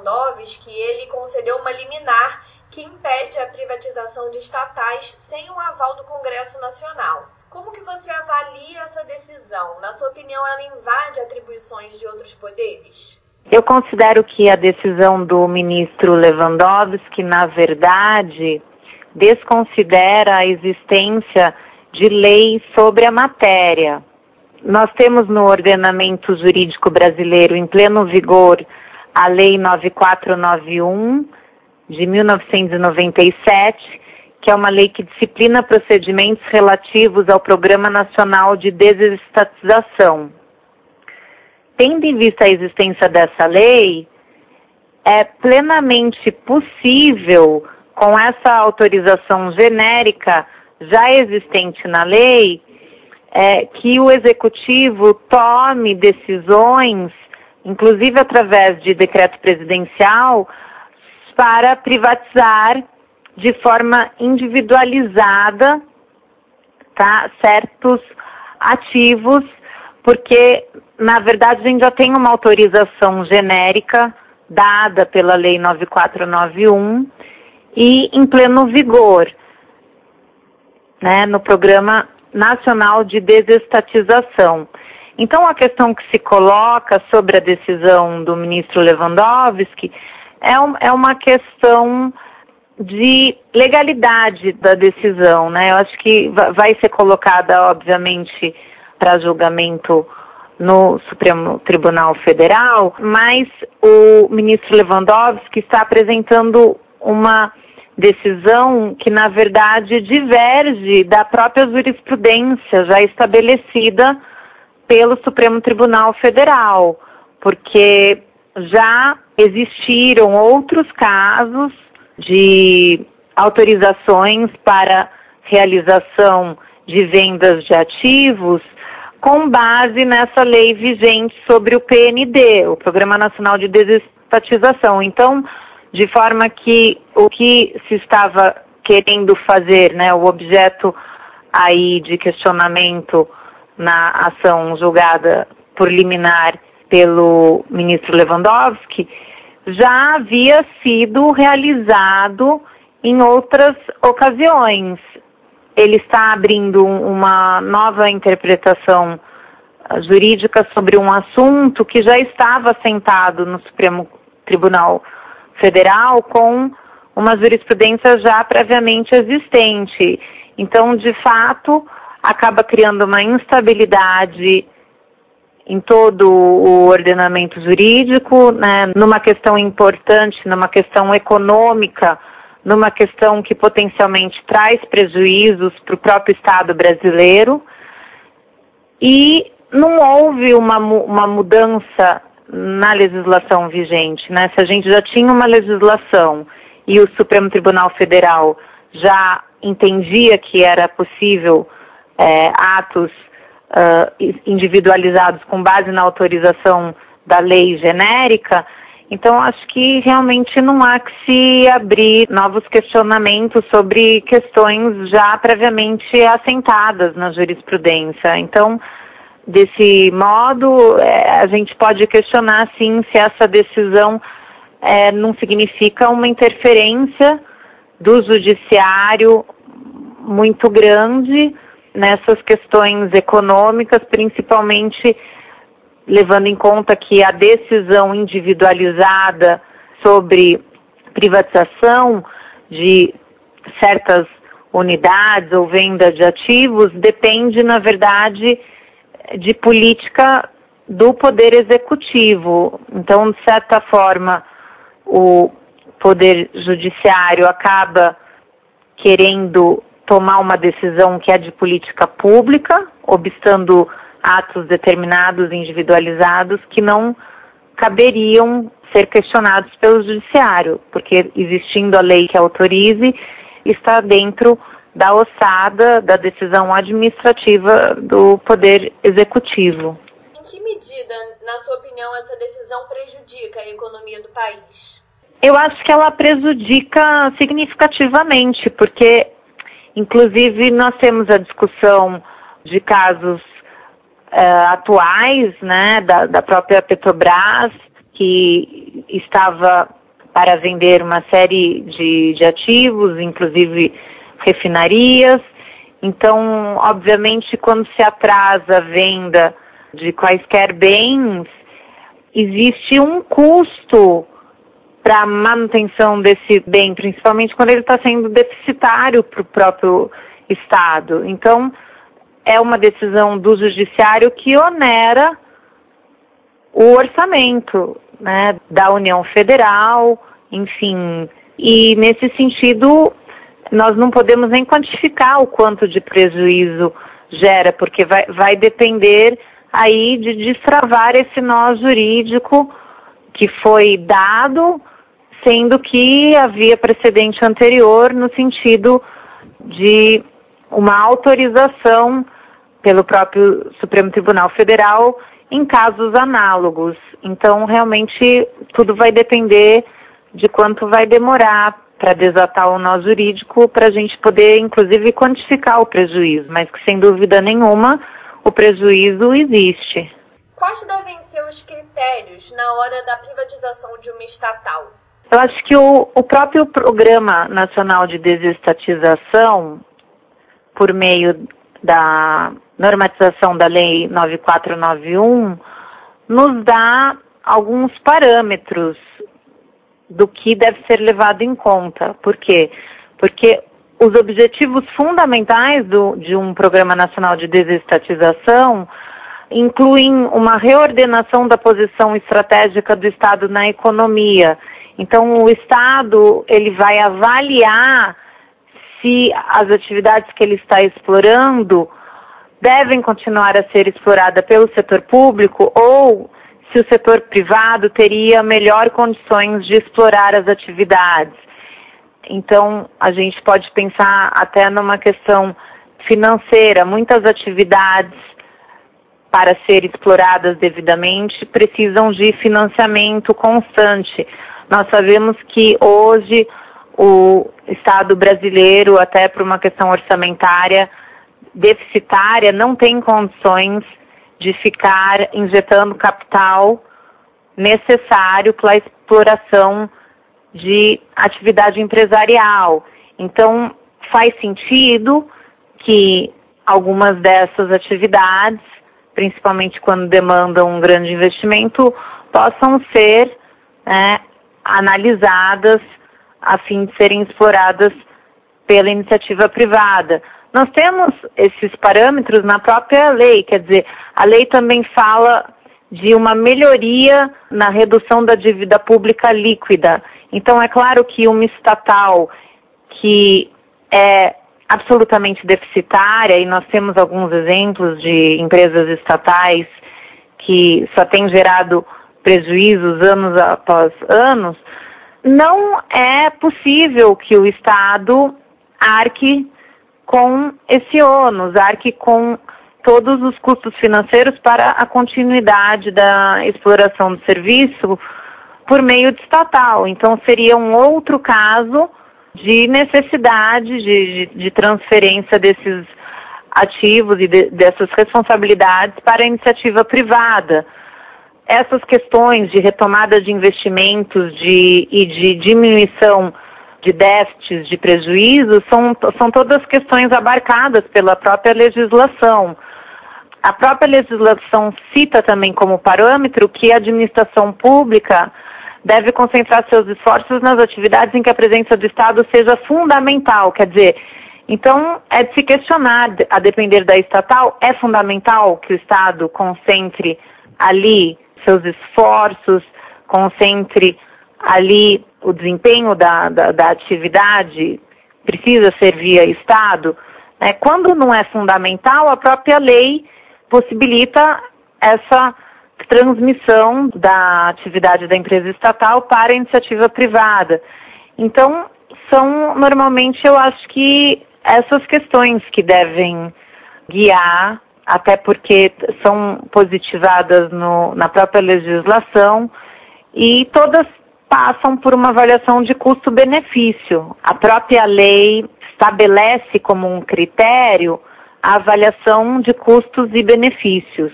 Lewandowski, ele concedeu uma liminar que impede a privatização de estatais sem o aval do Congresso Nacional. Como que você avalia essa decisão? Na sua opinião, ela invade atribuições de outros poderes? Eu considero que a decisão do ministro Lewandowski, na verdade, desconsidera a existência de lei sobre a matéria. Nós temos no ordenamento jurídico brasileiro em pleno vigor a Lei 9491 de 1997, que é uma lei que disciplina procedimentos relativos ao Programa Nacional de Desestatização. Tendo em vista a existência dessa lei, é plenamente possível, com essa autorização genérica já existente na lei, é, que o executivo tome decisões, inclusive através de decreto presidencial, para privatizar de forma individualizada tá, certos ativos, porque na verdade a gente já tem uma autorização genérica dada pela Lei 9491 e em pleno vigor, né, no Programa Nacional de Desestatização. Então, a questão que se coloca sobre a decisão do ministro Lewandowski é, um, é uma questão de legalidade da decisão, né? Eu acho que vai ser colocada, obviamente, para julgamento no Supremo Tribunal Federal, mas o ministro Lewandowski está apresentando uma decisão que, na verdade, diverge da própria jurisprudência já estabelecida pelo Supremo Tribunal Federal, porque já existiram outros casos de autorizações para realização de vendas de ativos com base nessa lei vigente sobre o PND, o Programa Nacional de Desestatização. Então, de forma que o que se estava querendo fazer, né, o objeto aí de questionamento na ação julgada por liminar pelo ministro Lewandowski, já havia sido realizado em outras ocasiões. Ele está abrindo uma nova interpretação jurídica sobre um assunto que já estava sentado no Supremo Tribunal Federal com uma jurisprudência já previamente existente. Então, de fato, acaba criando uma instabilidade em todo o ordenamento jurídico, né, numa questão importante, numa questão econômica, numa questão que potencialmente traz prejuízos para o próprio Estado brasileiro. E não houve uma, uma mudança na legislação vigente, né? Se a gente já tinha uma legislação e o Supremo Tribunal Federal já entendia que era possível é, atos uh, individualizados com base na autorização da lei genérica, então acho que realmente não há que se abrir novos questionamentos sobre questões já previamente assentadas na jurisprudência. Então, Desse modo, é, a gente pode questionar, sim, se essa decisão é, não significa uma interferência do judiciário muito grande nessas questões econômicas, principalmente levando em conta que a decisão individualizada sobre privatização de certas unidades ou venda de ativos depende, na verdade, de política do poder executivo. Então, de certa forma, o poder judiciário acaba querendo tomar uma decisão que é de política pública, obstando atos determinados, individualizados, que não caberiam ser questionados pelo judiciário, porque existindo a lei que autorize, está dentro da ossada da decisão administrativa do Poder Executivo. Em que medida, na sua opinião, essa decisão prejudica a economia do país? Eu acho que ela prejudica significativamente, porque, inclusive, nós temos a discussão de casos uh, atuais, né, da, da própria Petrobras, que estava para vender uma série de, de ativos, inclusive refinarias. Então, obviamente, quando se atrasa a venda de quaisquer bens, existe um custo para a manutenção desse bem, principalmente quando ele está sendo deficitário para o próprio Estado. Então, é uma decisão do Judiciário que onera o orçamento né, da União Federal, enfim. E nesse sentido, nós não podemos nem quantificar o quanto de prejuízo gera, porque vai, vai depender aí de destravar esse nó jurídico que foi dado, sendo que havia precedente anterior no sentido de uma autorização pelo próprio Supremo Tribunal Federal em casos análogos. Então, realmente, tudo vai depender de quanto vai demorar para desatar o nó jurídico, para a gente poder, inclusive, quantificar o prejuízo, mas que, sem dúvida nenhuma, o prejuízo existe. Quais devem ser os critérios na hora da privatização de uma estatal? Eu acho que o, o próprio Programa Nacional de Desestatização, por meio da normatização da Lei 9491, nos dá alguns parâmetros do que deve ser levado em conta. Por quê? Porque os objetivos fundamentais do, de um Programa Nacional de Desestatização incluem uma reordenação da posição estratégica do Estado na economia. Então, o Estado ele vai avaliar se as atividades que ele está explorando devem continuar a ser exploradas pelo setor público ou se o setor privado teria melhor condições de explorar as atividades. Então, a gente pode pensar até numa questão financeira. Muitas atividades, para serem exploradas devidamente, precisam de financiamento constante. Nós sabemos que hoje o Estado brasileiro, até por uma questão orçamentária deficitária, não tem condições de ficar injetando capital necessário para a exploração de atividade empresarial. Então, faz sentido que algumas dessas atividades, principalmente quando demandam um grande investimento, possam ser né, analisadas a fim de serem exploradas pela iniciativa privada. Nós temos esses parâmetros na própria lei, quer dizer, a lei também fala de uma melhoria na redução da dívida pública líquida. Então, é claro que uma estatal que é absolutamente deficitária, e nós temos alguns exemplos de empresas estatais que só têm gerado prejuízos anos após anos, não é possível que o Estado arque com esse ônus, arque com todos os custos financeiros para a continuidade da exploração do serviço por meio de estatal. Então, seria um outro caso de necessidade de, de, de transferência desses ativos e de, dessas responsabilidades para a iniciativa privada. Essas questões de retomada de investimentos de, e de diminuição de déficits, de prejuízos, são, são todas questões abarcadas pela própria legislação. A própria legislação cita também como parâmetro que a administração pública deve concentrar seus esforços nas atividades em que a presença do Estado seja fundamental. Quer dizer, então é de se questionar, a depender da estatal, é fundamental que o Estado concentre ali seus esforços, concentre ali o desempenho da, da, da atividade, precisa ser via Estado. Né? Quando não é fundamental, a própria lei possibilita essa transmissão da atividade da empresa estatal para a iniciativa privada. Então, são normalmente, eu acho que essas questões que devem guiar, até porque são positivadas no, na própria legislação e todas passam por uma avaliação de custo-benefício. A própria lei estabelece como um critério a avaliação de custos e benefícios.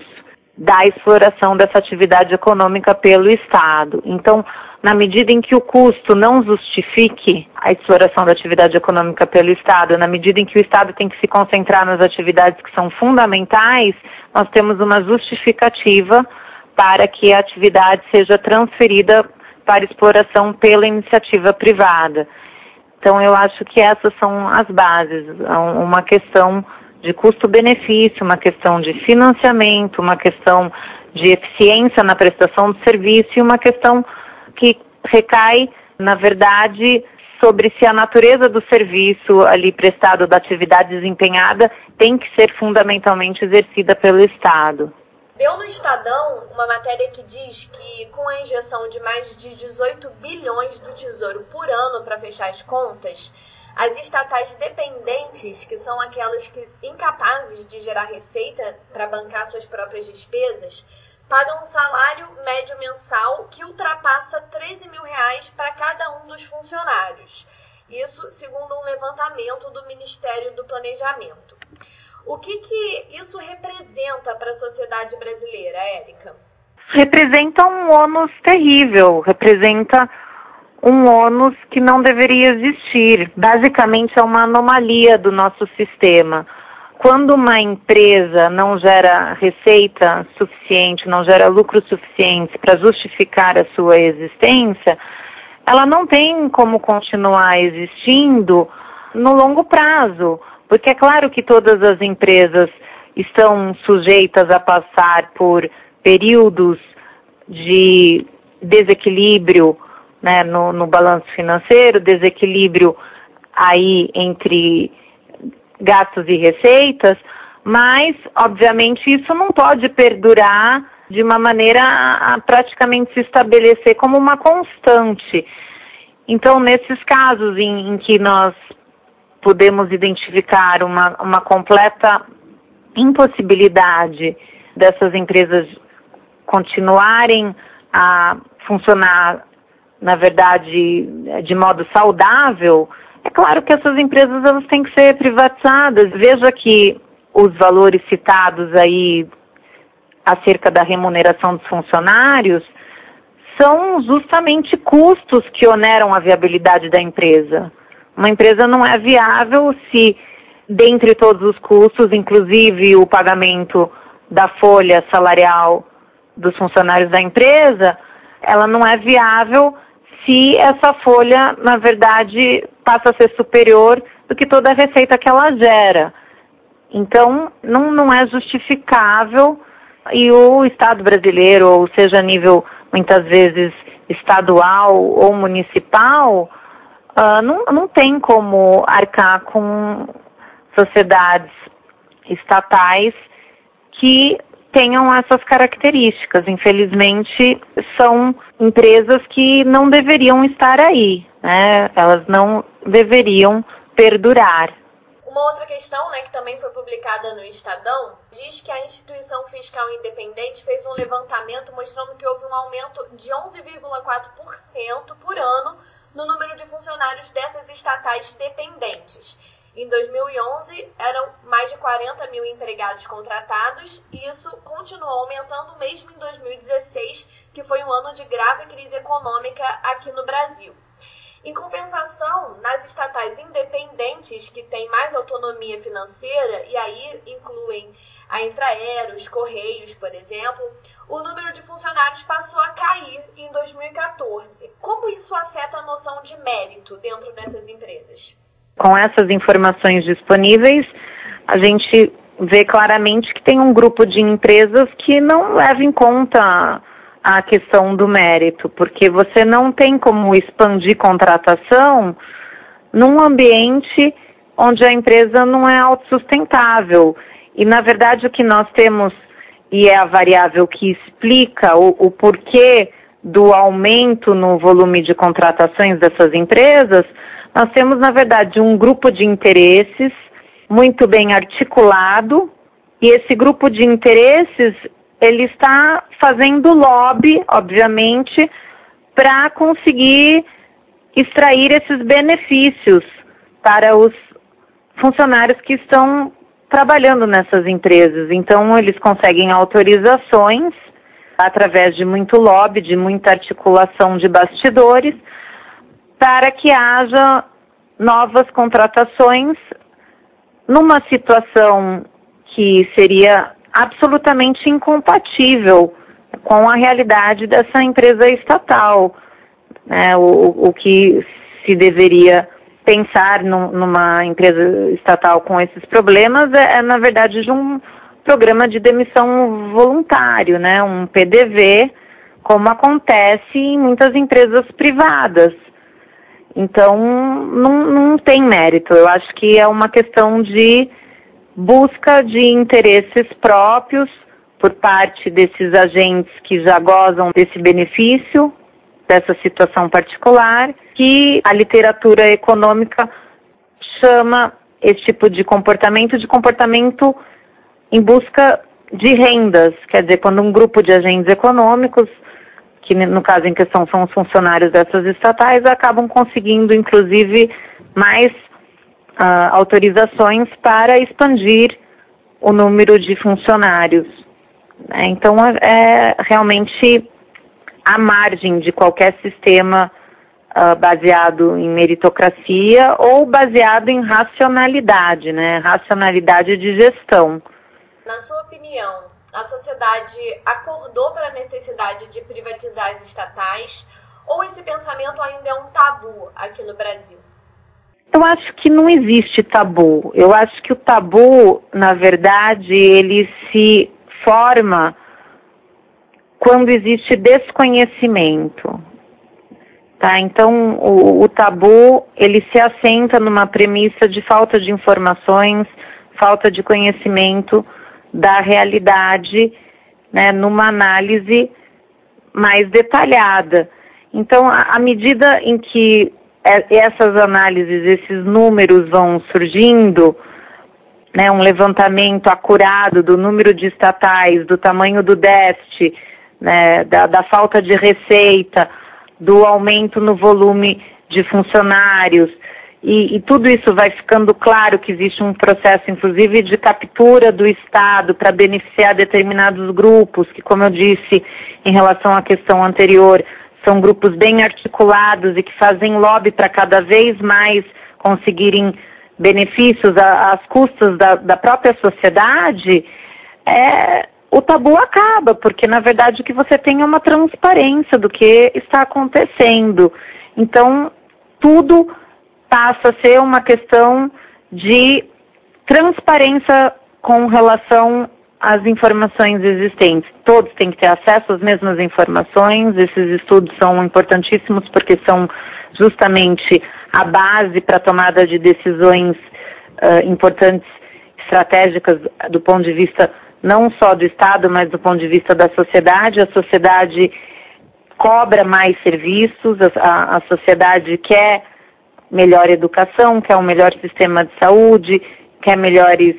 Da exploração dessa atividade econômica pelo Estado. Então, na medida em que o custo não justifique a exploração da atividade econômica pelo Estado, na medida em que o Estado tem que se concentrar nas atividades que são fundamentais, nós temos uma justificativa para que a atividade seja transferida para exploração pela iniciativa privada. Então, eu acho que essas são as bases, uma questão de custo-benefício, uma questão de financiamento, uma questão de eficiência na prestação do serviço e uma questão que recai, na verdade, sobre se a natureza do serviço ali prestado, da atividade desempenhada, tem que ser fundamentalmente exercida pelo Estado. Deu no Estadão uma matéria que diz que, com a injeção de mais de 18 bilhões do Tesouro por ano para fechar as contas, as estatais dependentes, que são aquelas que incapazes de gerar receita para bancar suas próprias despesas, pagam um salário médio mensal que ultrapassa 13 mil reais para cada um dos funcionários. Isso segundo um levantamento do Ministério do Planejamento. O que, que isso representa para a sociedade brasileira, Érica? Representa um ônus terrível, representa um ônus que não deveria existir. Basicamente, é uma anomalia do nosso sistema. Quando uma empresa não gera receita suficiente, não gera lucro suficiente para justificar a sua existência, ela não tem como continuar existindo no longo prazo. Porque é claro que todas as empresas estão sujeitas a passar por períodos de desequilíbrio né, no, no balanço financeiro, desequilíbrio aí entre gastos e receitas, mas, obviamente, isso não pode perdurar de uma maneira a, praticamente se estabelecer como uma constante. Então, nesses casos em, em que nós podemos identificar uma, uma completa impossibilidade dessas empresas continuarem a funcionar, na verdade, de modo saudável, é claro que essas empresas elas têm que ser privatizadas. Veja que os valores citados aí acerca da remuneração dos funcionários são justamente custos que oneram a viabilidade da empresa. Uma empresa não é viável se, dentre todos os custos, inclusive o pagamento da folha salarial dos funcionários da empresa, ela não é viável se essa folha, na verdade, passa a ser superior do que toda a receita que ela gera. Então, não, não é justificável e o Estado brasileiro, ou seja, a nível muitas vezes estadual ou municipal, uh, não, não tem como arcar com sociedades estatais que tenham essas características. Infelizmente, são empresas que não deveriam estar aí, né? Elas não deveriam perdurar. Uma outra questão, né, que também foi publicada no Estadão, diz que a instituição fiscal independente fez um levantamento mostrando que houve um aumento de 11,4% por ano no número de funcionários dessas estatais dependentes. Em 2011, eram mais de 40 mil empregados contratados e isso continuou aumentando mesmo em 2016, que foi um ano de grave crise econômica aqui no Brasil. Em compensação, nas estatais independentes, que têm mais autonomia financeira, e aí incluem a Infraero, os Correios, por exemplo, o número de funcionários passou a cair em 2014. Como isso afeta a noção de mérito dentro dessas empresas? Com essas informações disponíveis, a gente vê claramente que tem um grupo de empresas que não leva em conta a questão do mérito, porque você não tem como expandir contratação num ambiente onde a empresa não é autossustentável. E, na verdade, o que nós temos, e é a variável que explica o, o porquê do aumento no volume de contratações dessas empresas, nós temos, na verdade, um grupo de interesses muito bem articulado, e esse grupo de interesses ele está fazendo lobby, obviamente, para conseguir extrair esses benefícios para os funcionários que estão trabalhando nessas empresas. Então, eles conseguem autorizações através de muito lobby, de muita articulação de bastidores, para que haja novas contratações numa situação que seria absolutamente incompatível com a realidade dessa empresa estatal. Né? O, o que se deveria pensar no, numa empresa estatal com esses problemas é, é, na verdade, de um programa de demissão voluntário, né? um PDV, como acontece em muitas empresas privadas. Então, não, não tem mérito. Eu acho que é uma questão de busca de interesses próprios por parte desses agentes que já gozam desse benefício, dessa situação particular, que a literatura econômica chama esse tipo de comportamento de comportamento em busca de rendas, quer dizer, quando um grupo de agentes econômicos, que no caso em questão são os funcionários dessas estatais, acabam conseguindo, inclusive, mais uh, autorizações para expandir o número de funcionários. Né? Então, é, é realmente à margem de qualquer sistema uh, baseado em meritocracia ou baseado em racionalidade, né? Racionalidade de gestão. Na sua opinião, a sociedade acordou para a necessidade de privatizar as estatais ou esse pensamento ainda é um tabu aqui no Brasil? Eu acho que não existe tabu. Eu acho que o tabu, na verdade, ele se forma quando existe desconhecimento. Tá? Então, o, o, tabu, ele se assenta numa premissa de falta de informações, falta de conhecimento da realidade, né, numa análise mais detalhada. Então, à medida em que essas análises, esses números vão surgindo, né, um levantamento acurado do número de estatais, do tamanho do déficit, né, da, da falta de receita, do aumento no volume de funcionários, e, e, tudo isso vai ficando claro que existe um processo, inclusive, de captura do Estado para beneficiar determinados grupos, que, como eu disse em relação à questão anterior, são grupos bem articulados e que fazem lobby para cada vez mais conseguirem benefícios às custas da, da própria sociedade, é, o tabu acaba, porque na verdade o que você tem é uma transparência do que está acontecendo. Então, tudo passa a ser uma questão de transparência com relação às informações existentes. Todos têm que ter acesso às mesmas informações. Esses estudos são importantíssimos porque são justamente a base para a tomada de decisões uh, importantes, estratégicas do ponto de vista não só do Estado, mas do ponto de vista da sociedade. A sociedade cobra mais serviços, a, a sociedade quer melhor educação, quer um melhor sistema de saúde, quer melhores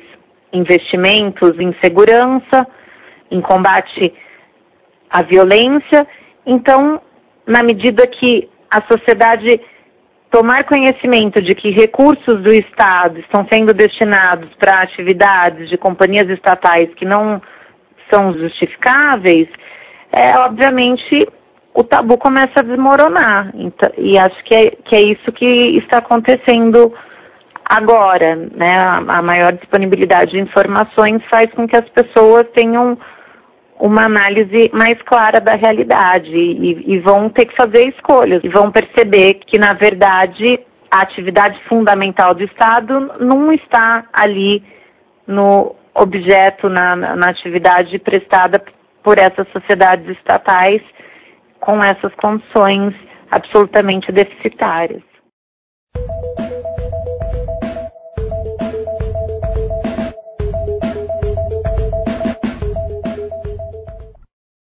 investimentos em segurança, em combate à violência. Então, na medida que a sociedade tomar conhecimento de que recursos do Estado estão sendo destinados para atividades de companhias estatais que não são justificáveis, é, obviamente o tabu começa a desmoronar. Então, e acho que é, que é isso que está acontecendo agora. Né? A, a maior disponibilidade de informações faz com que as pessoas tenham uma análise mais clara da realidade e, e, vão ter que fazer escolhas e vão perceber que, na verdade, a atividade fundamental do Estado não está ali no objeto, na, na atividade prestada por essas sociedades estatais com essas condições absolutamente deficitárias.